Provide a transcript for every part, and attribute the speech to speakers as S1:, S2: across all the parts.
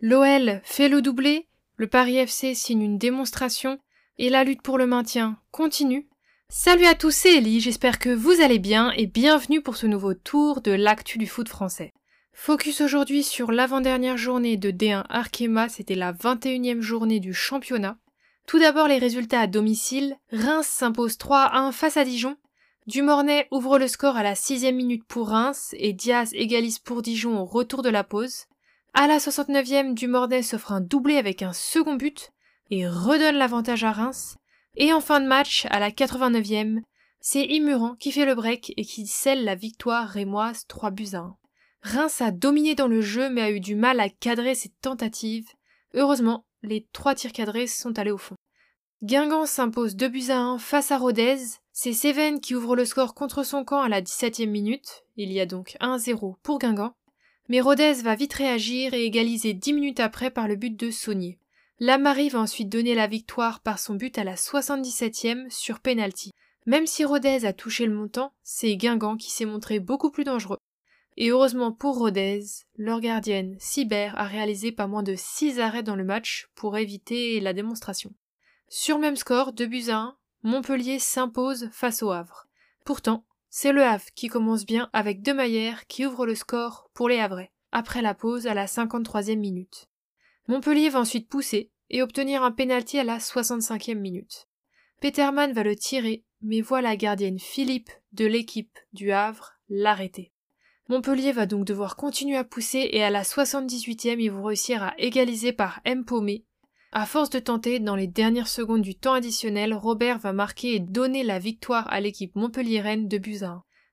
S1: L'OL fait le doublé, le Paris FC signe une démonstration et la lutte pour le maintien continue. Salut à tous, c'est Ellie, j'espère que vous allez bien et bienvenue pour ce nouveau tour de l'actu du foot français. Focus aujourd'hui sur l'avant-dernière journée de D1 Arkema, c'était la 21e journée du championnat. Tout d'abord les résultats à domicile, Reims s'impose 3 1 face à Dijon, Dumornay ouvre le score à la 6 minute pour Reims et Diaz égalise pour Dijon au retour de la pause. À la 69e, Dumornay s'offre un doublé avec un second but et redonne l'avantage à Reims. Et en fin de match, à la 89e, c'est Imuran qui fait le break et qui scelle la victoire rémoise 3 buts à 1. Reims a dominé dans le jeu mais a eu du mal à cadrer ses tentatives. Heureusement, les trois tirs cadrés sont allés au fond. Guingamp s'impose 2 buts à 1 face à Rodez. C'est Seven qui ouvre le score contre son camp à la 17e minute. Il y a donc 1-0 pour Guingamp. Mais Rodez va vite réagir et égaliser dix minutes après par le but de Saunier. Lamari va ensuite donner la victoire par son but à la 77e sur penalty. Même si Rodez a touché le montant, c'est Guingamp qui s'est montré beaucoup plus dangereux. Et heureusement pour Rodez, leur gardienne, Sibert, a réalisé pas moins de 6 arrêts dans le match pour éviter la démonstration. Sur même score, 2 buts à 1, Montpellier s'impose face au Havre. Pourtant, c'est le Havre qui commence bien avec Demayer qui ouvre le score pour les Havrais, après la pause à la 53e minute. Montpellier va ensuite pousser et obtenir un pénalty à la 65e minute. Peterman va le tirer, mais voit la gardienne Philippe de l'équipe du Havre l'arrêter. Montpellier va donc devoir continuer à pousser et à la 78e ils vont réussir à égaliser par M. Paumé à force de tenter, dans les dernières secondes du temps additionnel, Robert va marquer et donner la victoire à l'équipe montpelliéraine de buts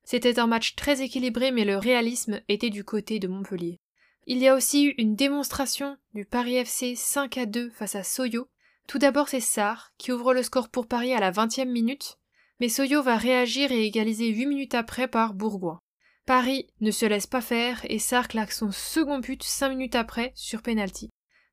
S1: C'était un match très équilibré, mais le réalisme était du côté de Montpellier. Il y a aussi eu une démonstration du Paris FC 5 à 2 face à Soyo. Tout d'abord, c'est Sarr qui ouvre le score pour Paris à la 20e minute, mais Soyo va réagir et égaliser 8 minutes après par Bourgoin. Paris ne se laisse pas faire et Sarr claque son second but 5 minutes après sur penalty.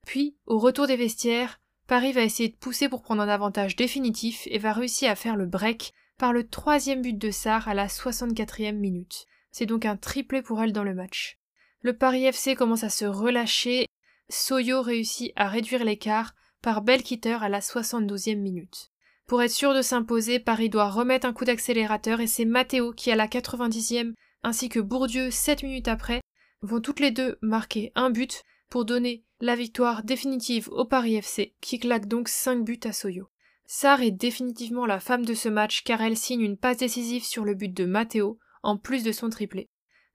S1: Puis, au retour des vestiaires, Paris va essayer de pousser pour prendre un avantage définitif et va réussir à faire le break par le troisième but de Sarr à la 64e minute. C'est donc un triplé pour elle dans le match. Le Paris FC commence à se relâcher. Soyo réussit à réduire l'écart par Belkitter à la 72e minute. Pour être sûr de s'imposer, Paris doit remettre un coup d'accélérateur et c'est Matteo qui à la 90e ainsi que Bourdieu 7 minutes après vont toutes les deux marquer un but pour donner la victoire définitive au Paris FC, qui claque donc 5 buts à Soyo. Sarr est définitivement la femme de ce match car elle signe une passe décisive sur le but de Matteo, en plus de son triplé.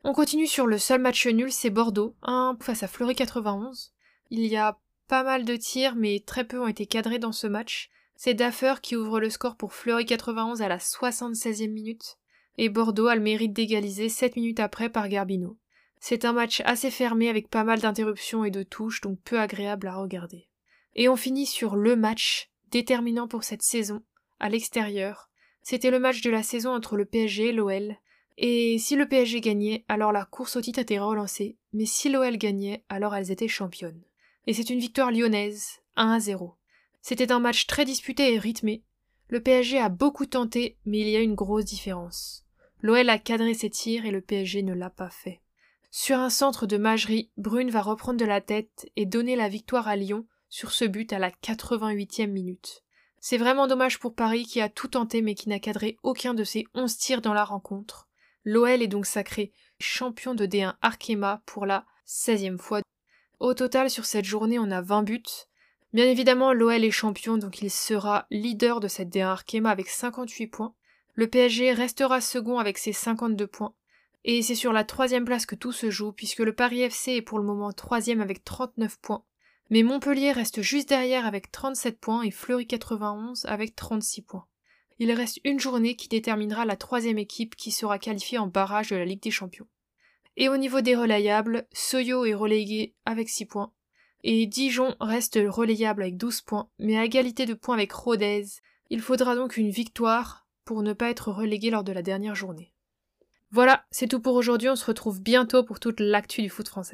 S1: On continue sur le seul match nul, c'est Bordeaux, 1 face à Fleury 91. Il y a pas mal de tirs, mais très peu ont été cadrés dans ce match. C'est Daffer qui ouvre le score pour Fleury 91 à la 76e minute, et Bordeaux a le mérite d'égaliser 7 minutes après par Garbino. C'est un match assez fermé avec pas mal d'interruptions et de touches, donc peu agréable à regarder. Et on finit sur le match déterminant pour cette saison, à l'extérieur. C'était le match de la saison entre le PSG et l'OL. Et si le PSG gagnait, alors la course au titre était relancée, mais si l'OL gagnait, alors elles étaient championnes. Et c'est une victoire lyonnaise, 1 à 0. C'était un match très disputé et rythmé. Le PSG a beaucoup tenté, mais il y a une grosse différence. L'OL a cadré ses tirs et le PSG ne l'a pas fait. Sur un centre de magerie, Brune va reprendre de la tête et donner la victoire à Lyon sur ce but à la 88e minute. C'est vraiment dommage pour Paris qui a tout tenté mais qui n'a cadré aucun de ses 11 tirs dans la rencontre. L'OL est donc sacré champion de D1 Arkema pour la 16e fois. Au total, sur cette journée, on a 20 buts. Bien évidemment, l'OL est champion, donc il sera leader de cette D1 Arkema avec 58 points. Le PSG restera second avec ses 52 points. Et c'est sur la troisième place que tout se joue, puisque le Paris FC est pour le moment troisième avec 39 points. Mais Montpellier reste juste derrière avec 37 points et Fleury 91 avec 36 points. Il reste une journée qui déterminera la troisième équipe qui sera qualifiée en barrage de la Ligue des Champions. Et au niveau des relayables, Soyo est relégué avec 6 points. Et Dijon reste relayable avec 12 points, mais à égalité de points avec Rodez. Il faudra donc une victoire pour ne pas être relégué lors de la dernière journée. Voilà, c'est tout pour aujourd'hui, on se retrouve bientôt pour toute l'actu du foot français.